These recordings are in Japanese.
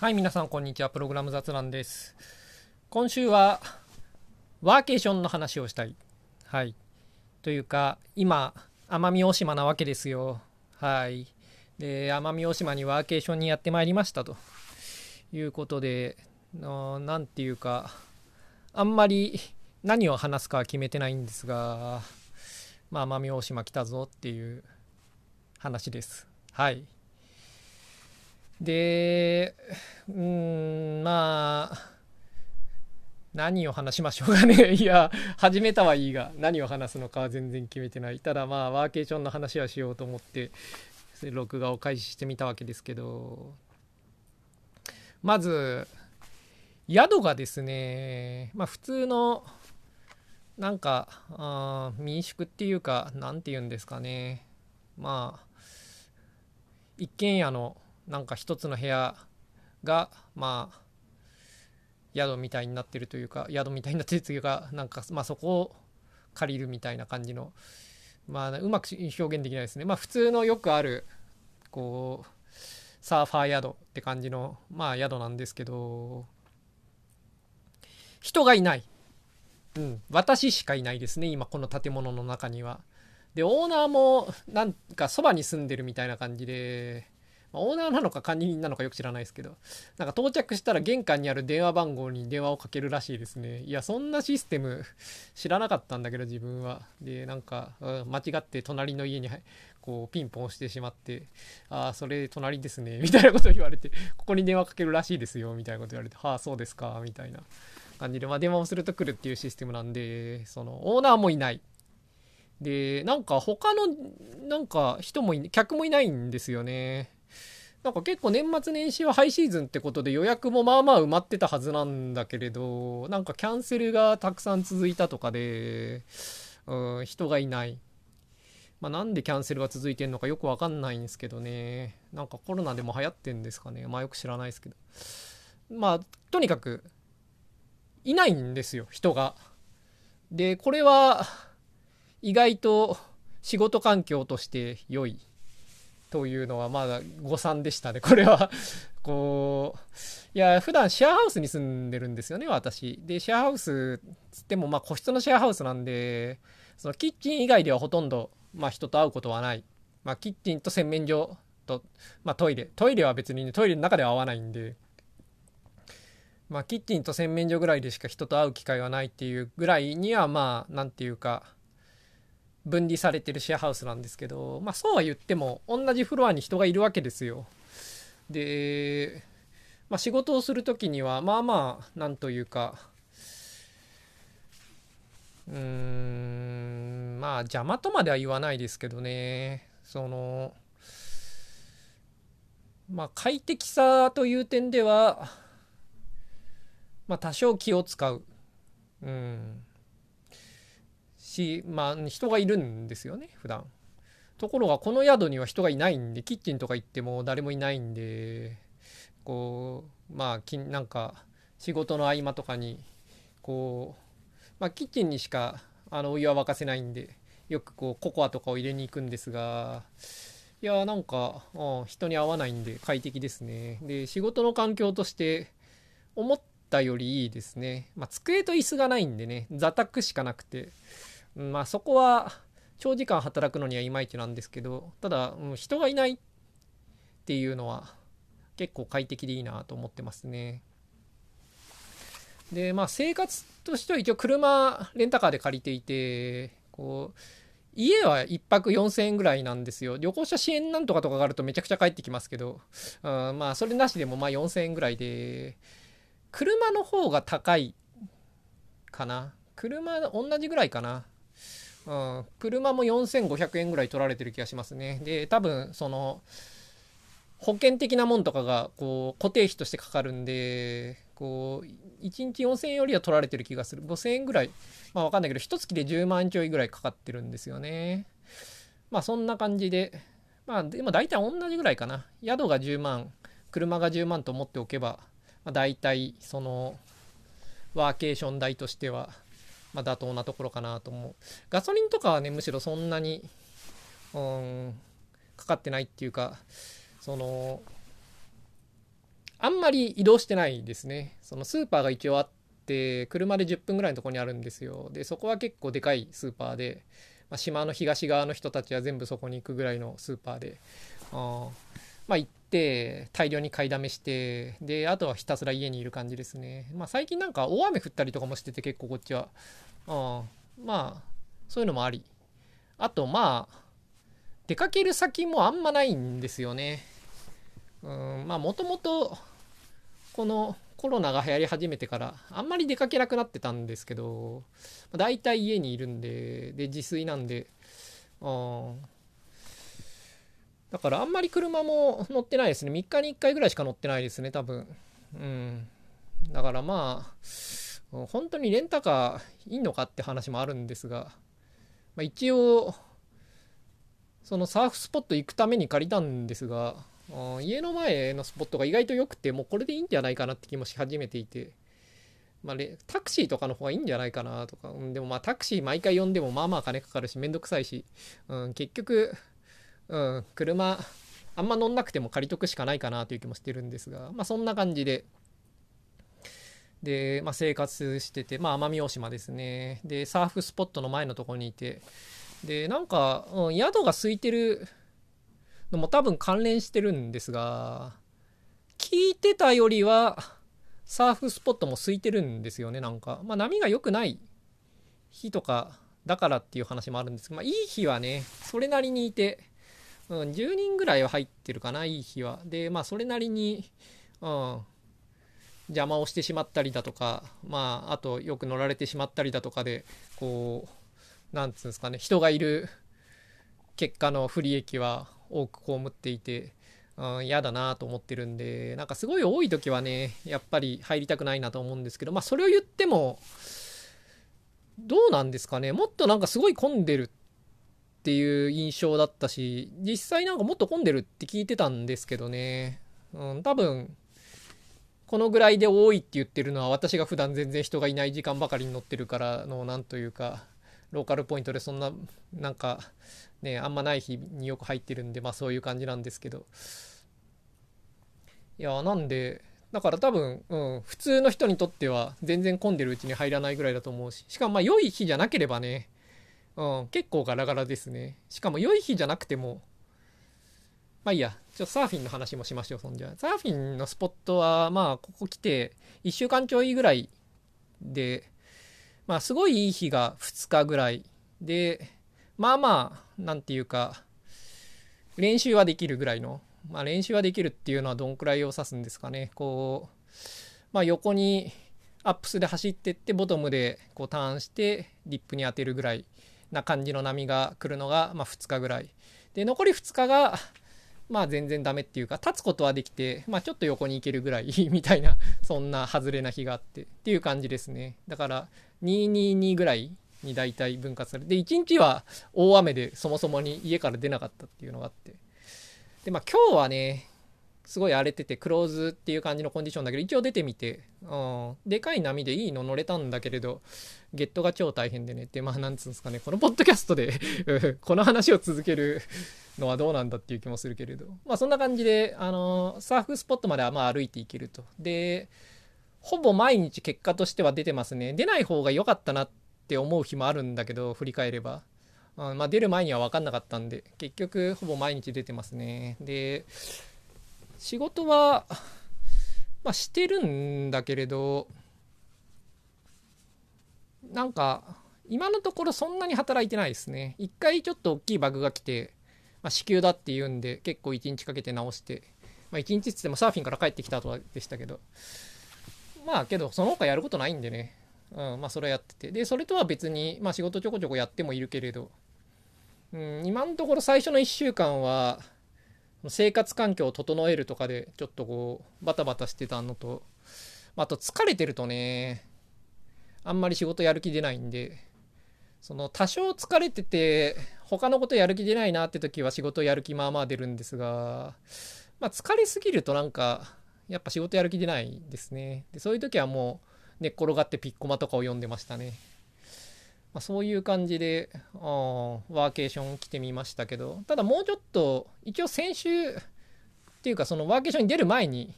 はい、皆さん、こんにちは。プログラム雑談です。今週は、ワーケーションの話をしたい。はい。というか、今、奄美大島なわけですよ。はい。で、奄美大島にワーケーションにやってまいりましたということで、のなんていうか、あんまり何を話すかは決めてないんですが、まあ、奄美大島来たぞっていう話です。はい。で、うん、まあ、何を話しましょうかね。いや、始めたはいいが、何を話すのかは全然決めてない。ただまあ、ワーケーションの話はしようと思って、録画を開始してみたわけですけど、まず、宿がですね、まあ普通の、なんか、あ民宿っていうか、なんて言うんですかね。まあ、一軒家のなんか一つの部屋がまあ宿みたいになってるというか宿みたいになってるというかなんかまあそこを借りるみたいな感じのまあうまく表現できないですね。まあ普通のよくあるこうサーファー宿って感じのまあ宿なんですけど人がいない。うん私しかいないですね今この建物の中には。でオーナーもなんかそばに住んでるみたいな感じでまあオーナーなのか管理人なのかよく知らないですけど、なんか到着したら玄関にある電話番号に電話をかけるらしいですね。いや、そんなシステム知らなかったんだけど、自分は。で、なんか、うん間違って隣の家にこうピンポンしてしまって、ああ、それ隣ですね、みたいなことを言われて、ここに電話かけるらしいですよ、みたいなこと言われて、はあ、そうですか、みたいな感じで、まあ電話をすると来るっていうシステムなんで、その、オーナーもいない。で、なんか他の、なんか人もい、客もいないんですよね。なんか結構年末年始はハイシーズンってことで予約もまあまあ埋まってたはずなんだけれど、なんかキャンセルがたくさん続いたとかで、うん、人がいない。まあなんでキャンセルが続いてんのかよくわかんないんですけどね。なんかコロナでも流行ってんですかね。まあよく知らないですけど。まあ、とにかく、いないんですよ、人が。で、これは、意外と仕事環境として良い。というのはまだ誤算でしたね。これは、こう、いや、普段シェアハウスに住んでるんですよね、私。で、シェアハウスつっても、まあ個室のシェアハウスなんで、そのキッチン以外ではほとんど、まあ人と会うことはない。まあキッチンと洗面所と、まあトイレ。トイレは別にね、トイレの中では会わないんで、まあキッチンと洗面所ぐらいでしか人と会う機会はないっていうぐらいには、まあ、なんていうか、分離されてるシェアハウスなんですけど、まあそうは言っても同じフロアに人がいるわけですよ。で、まあ仕事をする時にはまあまあなんというか、うーん、まあ邪魔とまでは言わないですけどね、その、まあ快適さという点では、まあ多少気を使う。うん。し、まあ、人がいるんですよね、普段。ところが、この宿には人がいないんで、キッチンとか行っても誰もいないんで、こう、まあ、きなんか、仕事の合間とかに、こう、まあ、キッチンにしか、あの、お湯は沸かせないんで、よくこう、ココアとかを入れに行くんですが、いや、なんか、うん、人に合わないんで快適ですね。で、仕事の環境として、思ったよりいいですね。まあ、机と椅子がないんでね、座卓しかなくて、まあそこは長時間働くのにはいまいちなんですけどただうん人がいないっていうのは結構快適でいいなと思ってますね。でまあ生活としては一応車レンタカーで借りていてこう家は1泊4000円ぐらいなんですよ。旅行者支援なんとかとかがあるとめちゃくちゃ返ってきますけど、うん、まあそれなしでもまあ4000円ぐらいで車の方が高いかな。車同じぐらいかな。うん、車も4500円ぐらい取られてる気がしますね。で、多分、その、保険的なもんとかが、こう、固定費としてかかるんで、こう、1日4000円よりは取られてる気がする。5000円ぐらい、まあわかんないけど、一月で10万ちょいぐらいかかってるんですよね。まあそんな感じで、まあでも大体同じぐらいかな。宿が10万、車が10万と思っておけば、まあ、大体、その、ワーケーション代としては、まあ、妥当なところかなと思う。ガソリンとかはね、むしろそんなに、うん、かかってないっていうか、その、あんまり移動してないですね。そのスーパーが一応あって、車で10分ぐらいのとこにあるんですよ。で、そこは結構でかいスーパーで、まあ、島の東側の人たちは全部そこに行くぐらいのスーパーで、あまあ行って、大量に買いだめして、で、あとはひたすら家にいる感じですね。まあ最近なんか大雨降ったりとかもしてて結構こっちは。あまあ、そういうのもあり。あとまあ、出かける先もあんまないんですよね。うん、まあもともとこのコロナが流行り始めてからあんまり出かけなくなってたんですけど大体家にいるんでで自炊なんであだからあんまり車も乗ってないですね。3日に1回ぐらいしか乗ってないですね多分。うん。だからまあ本当にレンタカーいいのかって話もあるんですが、まあ、一応そのサーフスポット行くために借りたんですが家の前のスポットが意外と良くてもうこれでいいんじゃないかなって気もし始めていて、まあ、タクシーとかの方がいいんじゃないかなとか、うん、でもまあタクシー毎回呼んでもまあまあ金かかるしめんどくさいし、うん、結局、うん、車あんま乗んなくても借りとくしかないかなという気もしてるんですが、まあ、そんな感じで。で、まあ、生活してて、まあ、奄美大島ですね。でサーフスポットの前のところにいて。でなんか、うん、宿が空いてるのも多分関連してるんですが、聞いてたよりは、サーフスポットも空いてるんですよね、なんか。まあ波が良くない日とかだからっていう話もあるんですけど、まあいい日はね、それなりにいて、うん、10人ぐらいは入ってるかな、いい日は。で、まあそれなりに、うん、邪魔をしてしまったりだとか、まああとよく乗られてしまったりだとかで、こう、なんつうんですかね、人がいる結果の不利益は多く被っていて、うん、嫌だなと思ってるんで、なんかすごい多い時はね、やっぱり入りたくないなと思うんですけど、まあそれを言っても、どうなんですかね、もっとなんかすごい混んでるっていう印象だったし、実際なんかもっと混んでるって聞いてたんですけどね、うん、多分、このぐらいで多いって言ってるのは私が普段全然人がいない時間ばかりに乗ってるからのなんというかローカルポイントでそんななんかね、あんまない日によく入ってるんで、まあそういう感じなんですけど。いや、なんで、だから多分、うん、普通の人にとっては全然混んでるうちに入らないぐらいだと思うし、しかもまあ良い日じゃなければね、うん、結構ガラガラですね。しかも良い日じゃなくても、まあいいや、ちょっとサーフィンの話もしましょう、そんじゃ。サーフィンのスポットは、まあここ来て1週間ちょいぐらいで、まあすごいいい日が2日ぐらいで、まあまあ、なんていうか、練習はできるぐらいの、まあ練習はできるっていうのはどんくらいを指すんですかね。こう、まあ横にアップスで走ってってボトムでこうターンしてリップに当てるぐらいな感じの波が来るのが、まあ、2日ぐらい。で、残り2日が、まあ全然ダメっていうか、立つことはできて、まあちょっと横に行けるぐらい みたいな、そんな外れな日があってっていう感じですね。だから、222ぐらいに大体分割されて、1日は大雨でそもそもに家から出なかったっていうのがあって。で、まあ今日はね、すごい荒れてて、クローズっていう感じのコンディションだけど、一応出てみて、うん、でかい波でいいの乗れたんだけれど、ゲットが超大変でね。って、まあなんつうんですかね、このポッドキャストで この話を続けるのはどうなんだっていう気もするけれど、まあそんな感じで、あのー、サーフスポットまではまあ歩いていけると。で、ほぼ毎日結果としては出てますね。出ない方が良かったなって思う日もあるんだけど振り返れば、うん、まあ、出る前には分かんなかったんで結局ほぼ毎日出てますね。で仕事は、まあ、してるんだけれどなんか今のところそんなに働いてないですね一回ちょっと大きいバグが来て、まあ、支給だっていうんで結構1日かけて直してまあ、1日っつってもサーフィンから帰ってきた後でしたけどまあけどその他やることないんでねうん、まあそれやってて。で、それとは別に、まあ仕事ちょこちょこやってもいるけれど、うん、今のところ最初の1週間は、生活環境を整えるとかで、ちょっとこう、バタバタしてたのと、あと疲れてるとね、あんまり仕事やる気出ないんで、その多少疲れてて、他のことやる気出ないなって時は仕事やる気まあまあ出るんですが、まあ疲れすぎるとなんか、やっぱ仕事やる気出ないですね。で、そういう時はもう、寝っ転がってピッコマとかを読んでましたね。まあ、そういう感じであワーケーション来てみましたけどただもうちょっと一応先週っていうかそのワーケーションに出る前に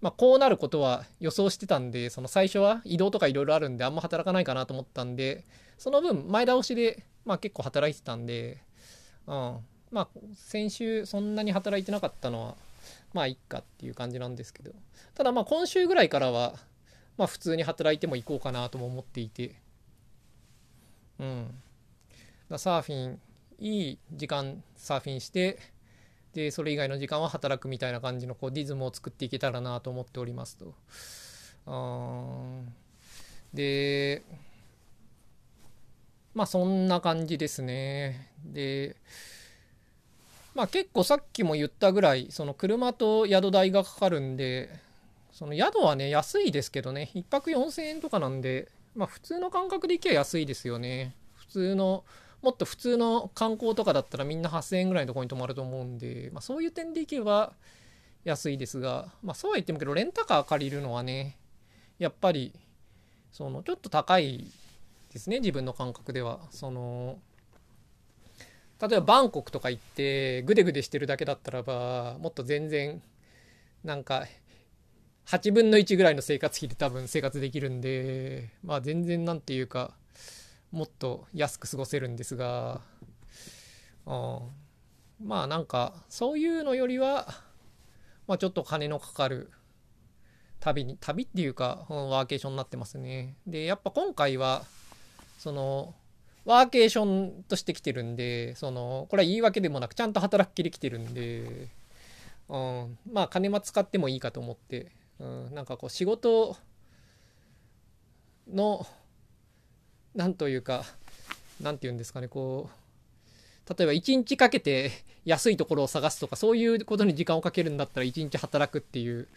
まあ、こうなることは予想してたんで、その最初は移動とかいろいろあるんで、あんま働かないかなと思ったんで、その分、前倒しで、まあ結構働いてたんで、うん。まあ、先週そんなに働いてなかったのは、まあ、いっかっていう感じなんですけど。ただまあ、今週ぐらいからは、まあ、普通に働いても行こうかなとも思っていて、うん。だサーフィン、いい時間サーフィンして、でそれ以外の時間は働くみたいな感じのこうディズムを作っていけたらなと思っておりますと。あでまあそんな感じですね。でまあ結構さっきも言ったぐらいその車と宿代がかかるんでその宿はね安いですけどね1泊4000円とかなんでまあ普通の感覚で行けば安いですよね。普通のもっと普通の観光とかだったらみんな8000円ぐらいのとこに泊まると思うんで、まあ、そういう点でいけば安いですが、まあ、そうは言ってもけどレンタカー借りるのはねやっぱりそのちょっと高いですね自分の感覚ではその例えばバンコクとか行ってグデグデしてるだけだったらばもっと全然なんか8分の1ぐらいの生活費で多分生活できるんでまあ全然なんていうかもっと安く過ごせるんですが、うん、まあなんかそういうのよりは、まあ、ちょっと金のかかる旅に旅っていうか、うん、ワーケーションになってますね。でやっぱ今回はそのワーケーションとして来てるんでそのこれは言い訳でもなくちゃんと働ききり来てるんで、うん、まあ金は使ってもいいかと思って、うん、なんかこう仕事の何というか何て言うんですかねこう例えば1日かけて安いところを探すとかそういうことに時間をかけるんだったら1日働くっていう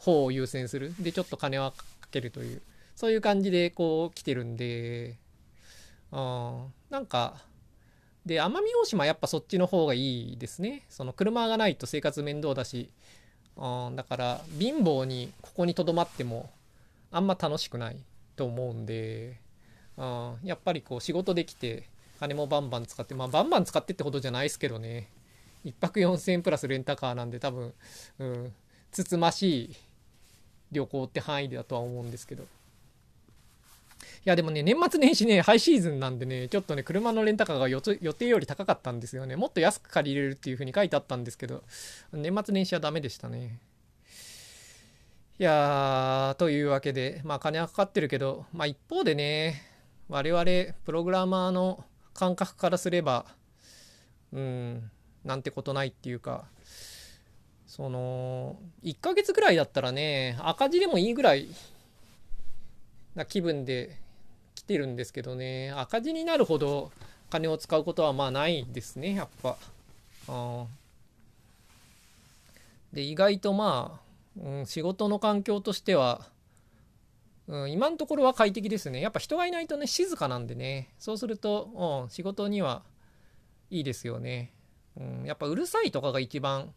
方を優先する。でちょっと金はかけるという。そういう感じでこう来てるんであなんかで奄美大島やっぱそっちの方がいいですね。その車がないと生活面倒だしうんだから貧乏にここにとどまってもあんま楽しくないと思うんでうん、やっぱりこう仕事できて金もバンバン使ってまあバンバン使ってってほどじゃないですけどね。1泊4000円プラスレンタカーなんで多分、うん、つつましい旅行って範囲だとは思うんですけど。いやでもね年末年始ねハイシーズンなんでねちょっとね車のレンタカーが予定より高かったんですよね。もっと安く借りれるっていう風に書いてあったんですけど年末年始はダメでしたね。いやーというわけでまあ金はかかってるけどまあ一方でね我々プログラマーの感覚からすればうんなんてことないっていうかその1ヶ月ぐらいだったらね赤字でもいいぐらいな気分でてるんですけどね赤字になるほど金を使うことはまあないですねやっぱ。で意外とまあ、うん、仕事の環境としてはうん、今のところは快適ですね。やっぱ人がいないとね、静かなんでね、そうすると、うん、仕事にはいいですよね。うん、やっぱうるさいとかが一番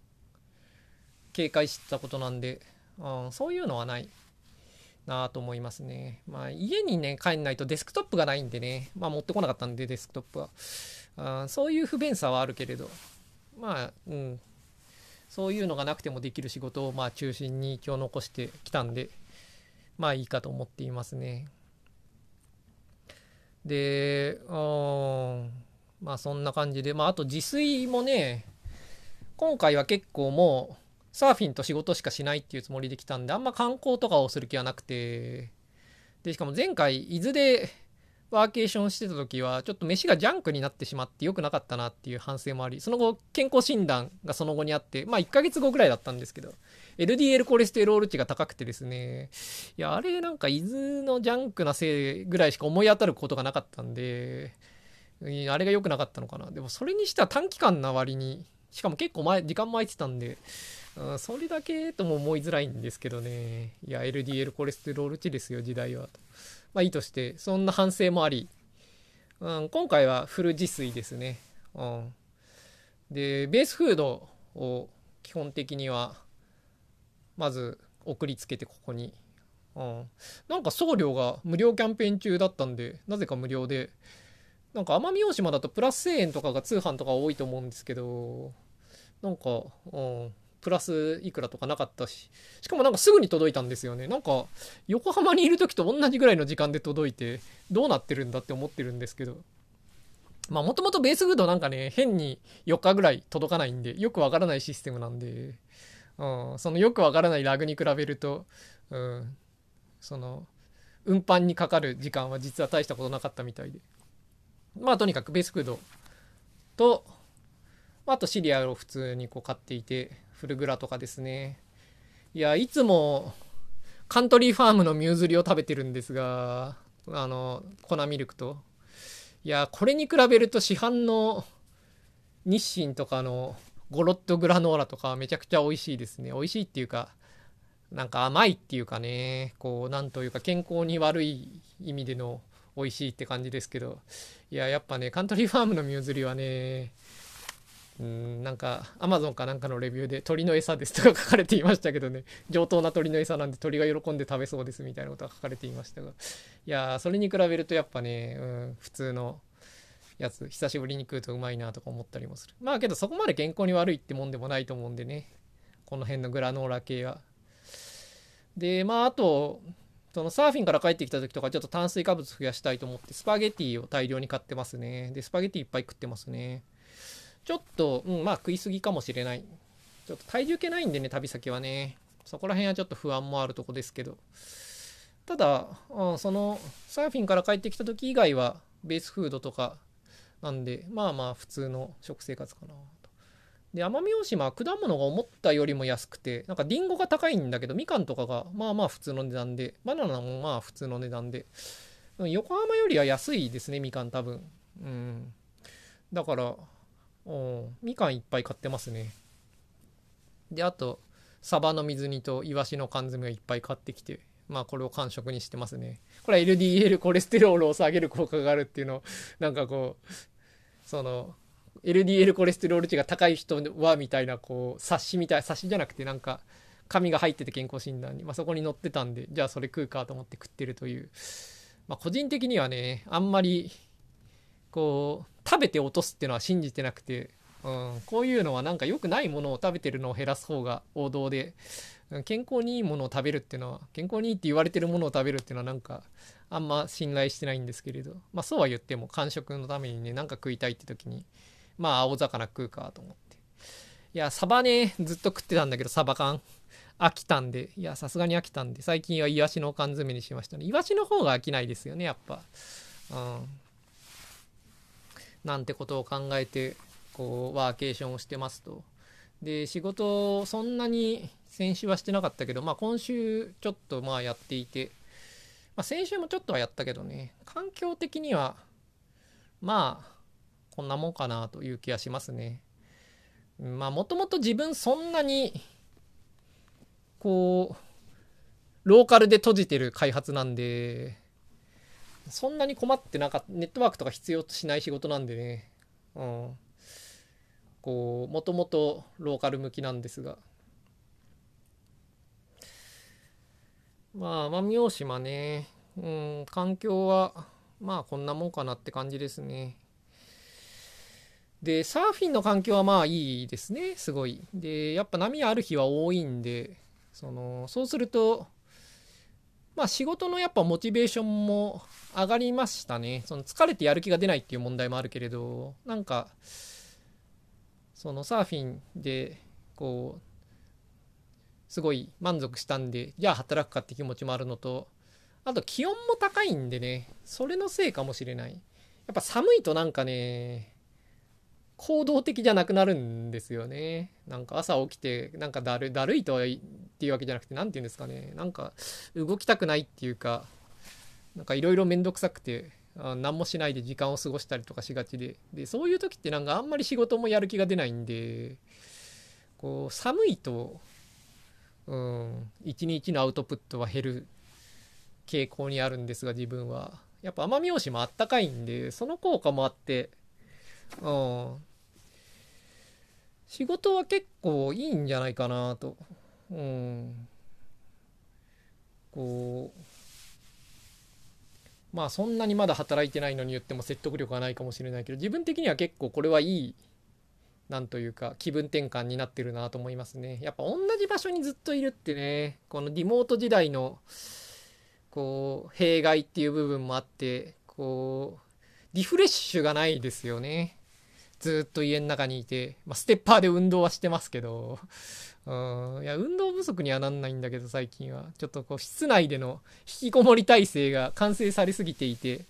警戒してたことなんで、うん、そういうのはないなと思いますね。まあ家にね、帰んないとデスクトップがないんでね、まあ持ってこなかったんでデスクトップは。あそういう不便さはあるけれど、まあ、うん、そういうのがなくてもできる仕事をまあ中心に今日残してきたんで、まあいいかと思っていますね。で、うんまあそんな感じで、まああと自炊もね、今回は結構もうサーフィンと仕事しかしないっていうつもりで来たんで、あんま観光とかをする気はなくて、で、しかも前回伊豆でワーケーションしてた時はちょっと飯がジャンクになってしまって良くなかったなっていう反省もありその後健康診断がその後にあってまあ1ヶ月後ぐらいだったんですけど LDL コレステロール値が高くてですね。いやあれなんか伊豆のジャンクなせいぐらいしか思い当たることがなかったんであれが良くなかったのかな。でもそれにしては短期間な割にしかも結構前時間も空いてたんでうん、それだけとも思いづらいんですけどねいや LDL コレステロール値ですよ時代はまあいいとして、そんな反省もあり、うん、今回はフル自炊ですね。うん。で、ベースフードを基本的には、まず送りつけてここに。うん。なんか送料が無料キャンペーン中だったんで、なぜか無料で、なんか奄美大島だとプラス1000円とかが通販とか多いと思うんですけど、なんか、うん、プラスいくらとかなかったし、しかもなんかすぐに届いたんですよね。なんか、横浜にいる時と同じぐらいの時間で届いて、どうなってるんだって思ってるんですけど。まあもともとベースフードなんかね、変に4日ぐらい届かないんで、よくわからないシステムなんで、うん、そのよくわからないラグに比べると、うん、その、運搬にかかる時間は実は大したことなかったみたいで。まあとにかくベースフードと、あとシリアルを普通にこう買っていて、フルグラとかですね。いや、いつもカントリーファームのミューズリを食べてるんですが、あの、粉ミルクと。いや、これに比べると市販の日清とかのゴロッとグラノーラとかめちゃくちゃ美味しいですね。美味しいっていうか、なんか甘いっていうかね、こう、なんというか健康に悪い意味での美味しいって感じですけど、いや、やっぱね、カントリーファームのミューズリはね、うんなんかアマゾンかなんかのレビューで鳥の餌ですとか書かれていましたけどね。上等な鳥の餌なんで鳥が喜んで食べそうですみたいなことが書かれていましたが。いやそれに比べるとやっぱね、うん、普通のやつ久しぶりに食うとうまいなとか思ったりもする。まあけどそこまで健康に悪いってもんでもないと思うんでね。この辺のグラノーラ系は。でまああとそのサーフィンから帰ってきた時とかちょっと炭水化物増やしたいと思ってスパゲティを大量に買ってますね。でスパゲティいっぱい食ってますね。ちょっと、うん、まあ食いすぎかもしれない。ちょっと体重計ないんでね、旅先はね。そこら辺はちょっと不安もあるとこですけど。ただ、うん、そのサーフィンから帰ってきた時以外はベースフードとかなんで、まあまあ普通の食生活かなと。で、奄美大島は果物が思ったよりも安くて、なんかリンゴが高いんだけど、みかんとかがまあまあ普通の値段で、バナナもまあ普通の値段で、横浜よりは安いですね、みかん多分。うん。だから、みかんいっぱい買ってますね。であとサバの水煮とイワシの缶詰をいっぱい買ってきてまあこれを完食にしてますね。これは LDL コレステロールを下げる効果があるっていうのを なんかこうその LDL コレステロール値が高い人はみたいなこう冊子みたい冊子じゃなくてなんか紙が入ってて健康診断に、まあ、そこに載ってたんでじゃあそれ食うかと思って食ってるという、まあ、個人的にはねあんまりこう食べて落とすっていうのは信じてなくて、うん、こういうのはなんか良くないものを食べてるのを減らす方が王道で健康にいいものを食べるっていうのは健康にいいって言われてるものを食べるっていうのはなんかあんま信頼してないんですけれどまあそうは言っても間食のためにねなんか食いたいって時にまあ青魚食うかと思って。いやサバねずっと食ってたんだけどサバ缶。飽きたんで。いやさすがに飽きたんで。最近はイワシの缶詰にしましたね。イワシの方が飽きないですよねやっぱ。うん。なんてことを考えてこうワーケーションをしてますと。で仕事そんなに先週はしてなかったけど、まあ、今週ちょっとまあやっていて、まあ、先週もちょっとはやったけどね環境的にはまあこんなもんかなという気がしますね。まあもともと自分そんなにこうローカルで閉じてる開発なんでそんなに困ってなかったネットワークとか必要としない仕事なんでね。うん。こうもともとローカル向きなんですが。まあ奄美大島ねうん環境はまあこんなもんかなって感じですね。でサーフィンの環境はまあいいですねすごい。でやっぱ波ある日は多いんでそのそうするとまあ仕事のやっぱモチベーションも上がりましたね。その疲れてやる気が出ないっていう問題もあるけれど、なんか、そのサーフィンで、こう、すごい満足したんで、じゃあ働くかって気持ちもあるのと、あと気温も高いんでね、それのせいかもしれない。やっぱ寒いとなんかね、行動的じゃなくなるんですよね。なんか朝起きて、なんかだるだるいとはっていうわけじゃなくて、何て言うんですかね。なんか動きたくないっていうか、なんかいろいろめんどくさくて、何もしないで時間を過ごしたりとかしがちで。で、そういう時ってなんかあんまり仕事もやる気が出ないんで、こう、寒いと、うん、一日のアウトプットは減る傾向にあるんですが、自分は。やっぱ奄美大島あったかいんで、その効果もあって、うん、仕事は結構いいんじゃないかなと。うん。こう、まあそんなにまだ働いてないのに言っても説得力はないかもしれないけど、自分的には結構これはいいなんというか気分転換になってるなと思いますね。やっぱ同じ場所にずっといるってね、このリモート時代のこう弊害っていう部分もあって、こうリフレッシュがないですよね。ずっと家の中にいて、まあ、ステッパーで運動はしてますけど、うん、いや、運動不足にはなんないんだけど、最近は。ちょっとこう、室内での引きこもり体制が完成されすぎていて、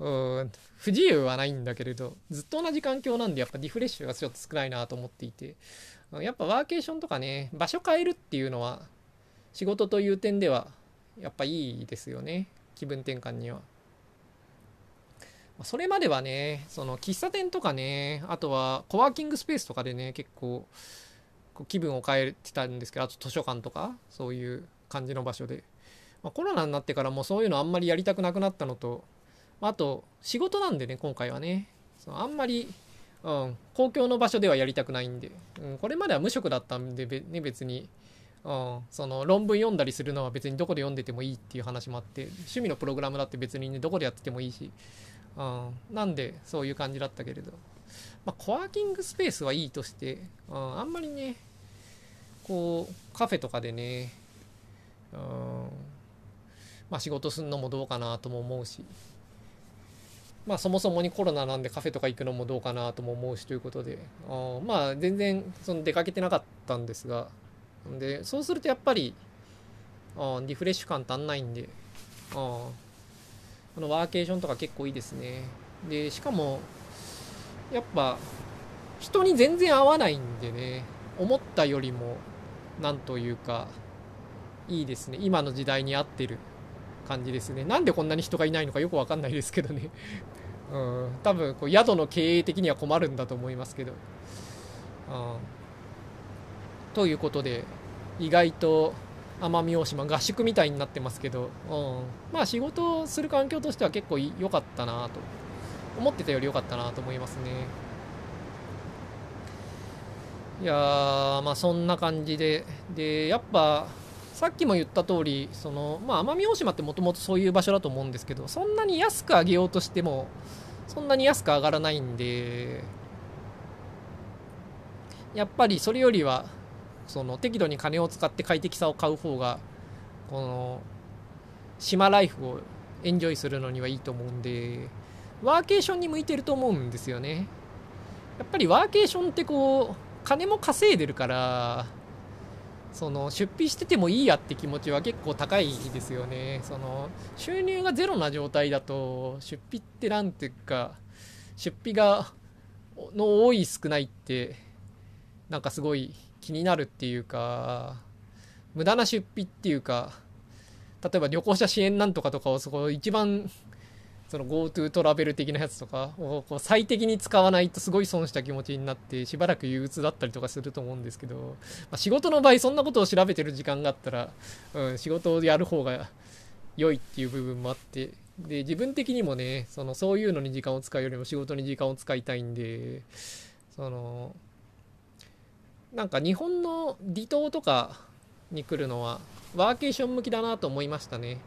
うん、不自由はないんだけれど、ずっと同じ環境なんで、やっぱリフレッシュがちょっと少ないなと思っていて、やっぱワーケーションとかね、場所変えるっていうのは、仕事という点では、やっぱいいですよね。気分転換には。それまではね、その喫茶店とかね、あとはコワーキングスペースとかでね、結構気分を変えてたんですけど、あと図書館とか、そういう感じの場所で。まあ、コロナになってからもうそういうのあんまりやりたくなくなったのと、あと仕事なんでね、今回はね、そのあんまり、うん、公共の場所ではやりたくないんで、うん、これまでは無職だったんで、ね、別に、うん、その論文読んだりするのは別にどこで読んでてもいいっていう話もあって趣味のプログラムだって別にねどこでやっててもいいし。うん、なんでそういう感じだったけれど、まあ、コワーキングスペースはいいとして、うん、あんまりねこうカフェとかでね、うん。まあ、仕事するのもどうかなとも思うし。まあそもそもにコロナなんでカフェとか行くのもどうかなとも思うしということで、うん、まあ全然その出かけてなかったんですが。でそうするとやっぱり、うん、リフレッシュ感足んないんで、うん。このワーケーションとか結構いいですね。で、しかも、やっぱ、人に全然合わないんでね、思ったよりも、なんというか、いいですね。今の時代に合ってる感じですね。なんでこんなに人がいないのかよくわかんないですけどね。うん、多分こう宿の経営的には困るんだと思いますけど。うん、ということで、意外と奄美大島合宿みたいになってますけど、うん、まあ仕事をする環境としては結構良かったなと思ってたより良かったなと思いますね。いやまあそんな感じで。でやっぱさっきも言った通りそのまあ奄美大島ってもともとそういう場所だと思うんですけどそんなに安く上げようとしてもそんなに安く上がらないんでやっぱりそれよりはその適度に金を使って快適さを買う方がこの島ライフをエンジョイするのにはいいと思うんでワーケーションに向いてると思うんですよね。やっぱりワーケーションってこう金も稼いでるからその出費しててもいいやって気持ちは結構高いですよね。その収入がゼロな状態だと出費って何ていうか出費がの多い少ないってなんかすごい気になるっていうか無駄な出費っていうか例えば旅行者支援なんとかとかをそこ一番その GoTo トラベル的なやつとかをこう最適に使わないとすごい損した気持ちになってしばらく憂鬱だったりとかすると思うんですけど、まあ、仕事の場合そんなことを調べてる時間があったら、うん、仕事をやる方が良いっていう部分もあってで自分的にもねそのそういうのに時間を使うよりも仕事に時間を使いたいんでそのなんか日本の離島とかに来るのはワーケーション向きだなと思いましたね。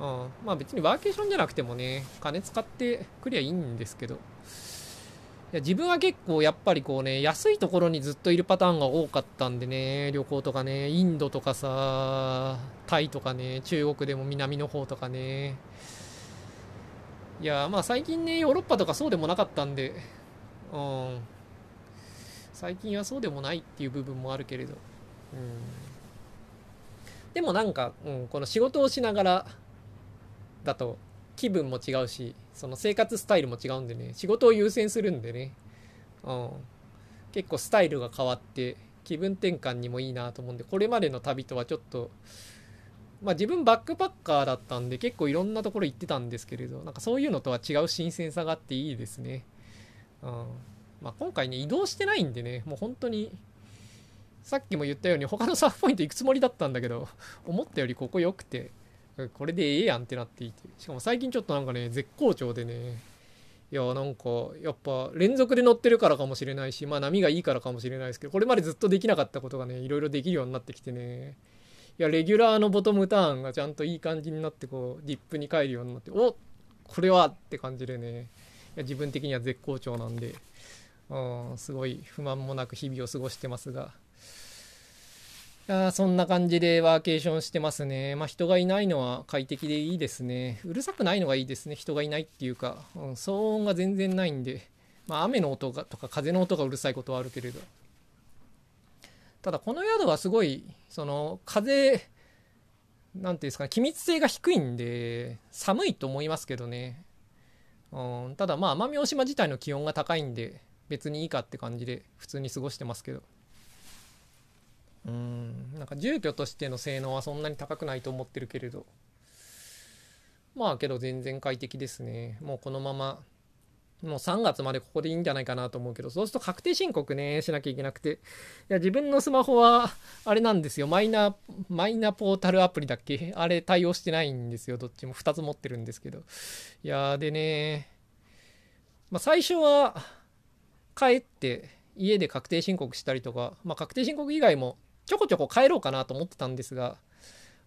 うん、まあ別にワーケーションじゃなくてもね、金使ってくりゃいいんですけど。いや自分は結構やっぱりこうね、安いところにずっといるパターンが多かったんでね、旅行とかね、インドとかさ、タイとかね、中国でも南の方とかね。いや、まあ最近ね、ヨーロッパとかそうでもなかったんで、うん、最近はそうでもないっていう部分もあるけれど、うん、でもなんか、うん、この仕事をしながらだと気分も違うしその生活スタイルも違うんでね仕事を優先するんでね、うん、結構スタイルが変わって気分転換にもいいなと思うんでこれまでの旅とはちょっとまあ自分バックパッカーだったんで結構いろんなところ行ってたんですけれどなんかそういうのとは違う新鮮さがあっていいですね。うん。まあ、今回ね、移動してないんでね、もう本当に、さっきも言ったように他のサーフポイント行くつもりだったんだけど、思ったよりここ良くて、これでええやんってなっていて。しかも最近ちょっとなんかね、絶好調でね、いや、なんか、やっぱ連続で乗ってるからかもしれないし、まあ波がいいからかもしれないですけど、これまでずっとできなかったことがね、いろいろできるようになってきてね、いや、レギュラーのボトムターンがちゃんといい感じになって、こう、ディップに帰るようになって、おっこれはって感じでね、いや自分的には絶好調なんで、うん、すごい不満もなく日々を過ごしてますが。いやそんな感じでワーケーションしてますね。まあ人がいないのは快適でいいですね。うるさくないのがいいですね。人がいないっていうか、うん、騒音が全然ないんで。まあ雨の音がとか風の音がうるさいことはあるけれど。ただこの宿はすごい、その風、なんていうんですかね、気密性が低いんで、寒いと思いますけどね。うん、ただまあ奄美大島自体の気温が高いんで、別にいいかって感じで普通に過ごしてますけど。うんなんか住居としての性能はそんなに高くないと思ってるけれど。まあけど全然快適ですね。もうこのままもう3月までここでいいんじゃないかなと思うけど。そうすると確定申告ねしなきゃいけなくて。いや自分のスマホはあれなんですよ。マイナマイナポータルアプリだっけ？あれ対応してないんですよ。どっちも2つ持ってるんですけど。いやーでねまあ最初は帰って家で確定申告したりとか、まあ、確定申告以外もちょこちょこ帰ろうかなと思ってたんですが、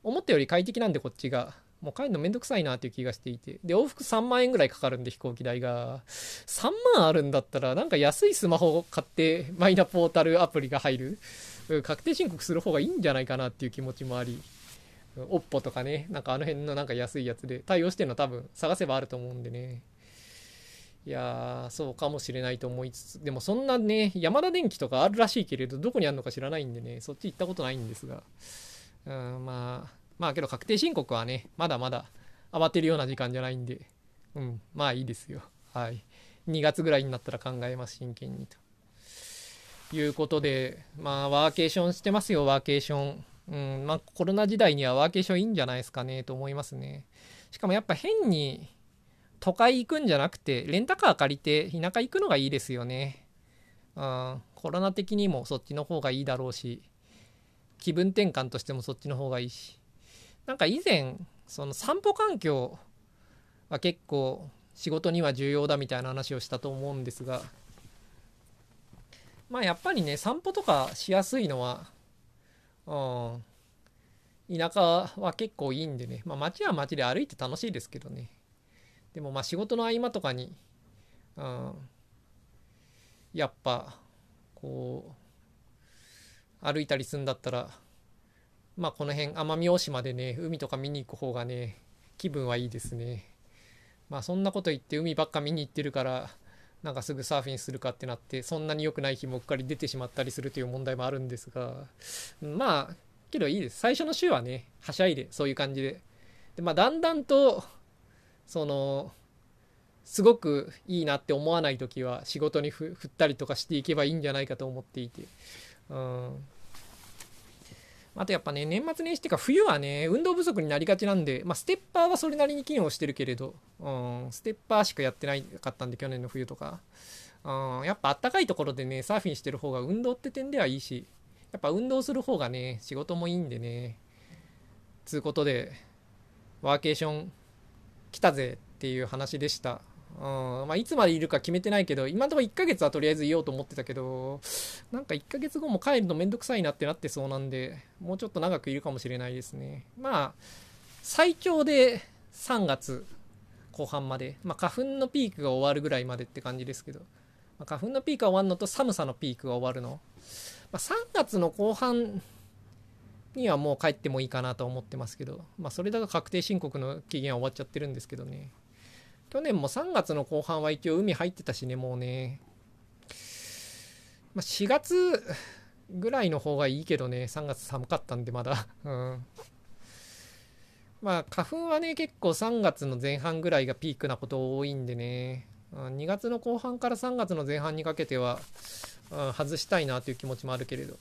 思ったより快適なんでこっちが。もう帰るのめんどくさいなっていう気がしていて。で、往復3万円ぐらいかかるんで飛行機代が。3万あるんだったら、なんか安いスマホを買ってマイナポータルアプリが入る。確定申告する方がいいんじゃないかなっていう気持ちもあり。おっぽとかね、なんかあの辺のなんか安いやつで対応してるの多分探せばあると思うんでね。いやー、そうかもしれないと思いつつ、でもそんなね、山田電機とかあるらしいけれど、どこにあるのか知らないんでね、そっち行ったことないんですが、うん、まあ、まあけど確定申告はね、まだまだ慌てるような時間じゃないんで、うん、まあいいですよ。はい。2月ぐらいになったら考えます、真剣にと。いうことで、まあ、ワーケーションしてますよ、ワーケーション。うん、まあ、コロナ時代にはワーケーションいいんじゃないですかね、と思いますね。しかもやっぱ変に、都会行くんじゃなくて、レンタカー借りて田舎行くのがいいですよね。うん、コロナ的にもそっちの方がいいだろうし、気分転換としてもそっちの方がいいし。なんか以前、その散歩環境は結構仕事には重要だみたいな話をしたと思うんですが、まあやっぱりね、散歩とかしやすいのは、うん、田舎は結構いいんでね、まあ街は街で歩いて楽しいですけどね。でもまあ仕事の合間とかに、うん、やっぱこう歩いたりするんだったらまあこの辺奄美大島でね海とか見に行く方がね気分はいいですね。まあそんなこと言って海ばっか見に行ってるからなんかすぐサーフィンするかってなってそんなに良くない日もうっかり出てしまったりするという問題もあるんですがまあけどいいです。最初の週はねはしゃいでそういう感じで。でまあだんだんとそのすごくいいなって思わない時は仕事に振ったりとかしていけばいいんじゃないかと思っていて。うん。あとやっぱね年末年始っていうか冬はね運動不足になりがちなんで、まあ、ステッパーはそれなりに機能してるけれど、うん、ステッパーしかやってないかったんで去年の冬とか、うん、やっぱあったかいところでねサーフィンしてる方が運動って点ではいいしやっぱ運動する方がね仕事もいいんでねつうことでワーケーション来たぜっていう話でした。うんまあ、いつまでいるか決めてないけど、今のところ1ヶ月はとりあえずいようと思ってたけど、なんか1ヶ月後も帰るのめんどくさいなってなってそうなんで、もうちょっと長くいるかもしれないですね。まあ、最長で3月後半まで、まあ、花粉のピークが終わるぐらいまでって感じですけど、まあ、花粉のピークが終わるのと寒さのピークが終わるの。まあ、3月の後半にはもう帰ってもいいかなと思ってますけど、まあ、それだと確定申告の期限は終わっちゃってるんですけどね。去年も3月の後半は一応海入ってたしね、もうね。まあ、4月ぐらいの方がいいけどね、3月寒かったんでまだ。うん。まあ、花粉はね、結構3月の前半ぐらいがピークなこと多いんでね。2月の後半から3月の前半にかけては、うん、外したいなという気持ちもあるけれど。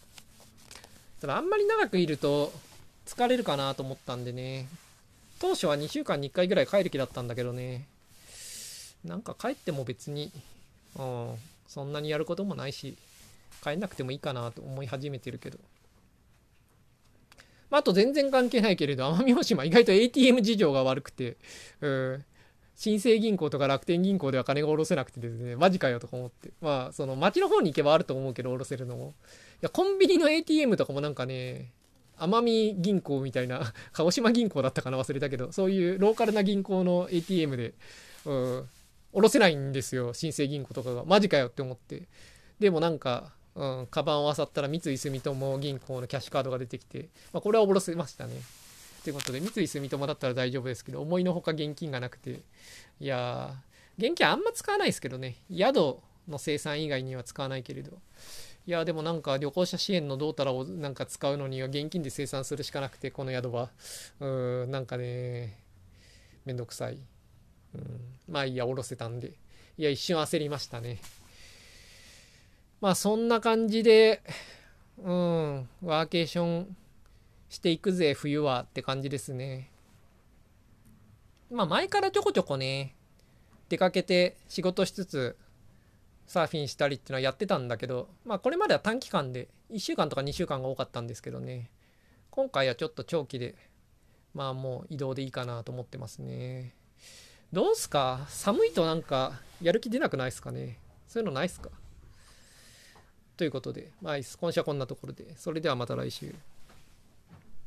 ただあんまり長くいると疲れるかなと思ったんでね。当初は2週間に1回ぐらい帰る気だったんだけどね。なんか帰っても別に、うん、そんなにやることもないし、帰んなくてもいいかなと思い始めてるけど。まあ、あと全然関係ないけれど、奄美大島意外と ATM 事情が悪くて、うん、新生銀行とか楽天銀行では金が下ろせなくてですね、マジかよとか思って。まあ、その町の方に行けばあると思うけど、下ろせるのも。いや、コンビニの ATM とかもなんかね、奄美銀行みたいな、鹿児島銀行だったかな忘れたけど、そういうローカルな銀行の ATM で、うん、下ろせないんですよ新生銀行とかが。マジかよって思って。でもなんかうん、カバンを漁ったら三井住友銀行のキャッシュカードが出てきて、まあ、これはおろせましたね。ということで、三井住友だったら大丈夫ですけど、思いのほか現金がなくて、いやー、現金あんま使わないですけどね、宿の生産以外には使わないけれど、いやでもなんか旅行者支援のどうたらをなんか使うのには現金で生産するしかなくて、この宿は。うーん、なんかね、めんどくさい。うん、まあいいや、おろせたんで。いや、一瞬焦りましたね。まあそんな感じで、うん、ワーケーションしていくぜ、冬はって感じですね。まあ前からちょこちょこね、出かけて仕事しつつ、サーフィンしたりっていうのはやってたんだけど、まあこれまでは短期間で、1週間とか2週間が多かったんですけどね、今回はちょっと長期で、まあもう移動でいいかなと思ってますね。どうすか？寒いとなんかやる気出なくないですかね？そういうのないっすか？ということで、まあ、今週はこんなところで、それではまた来週。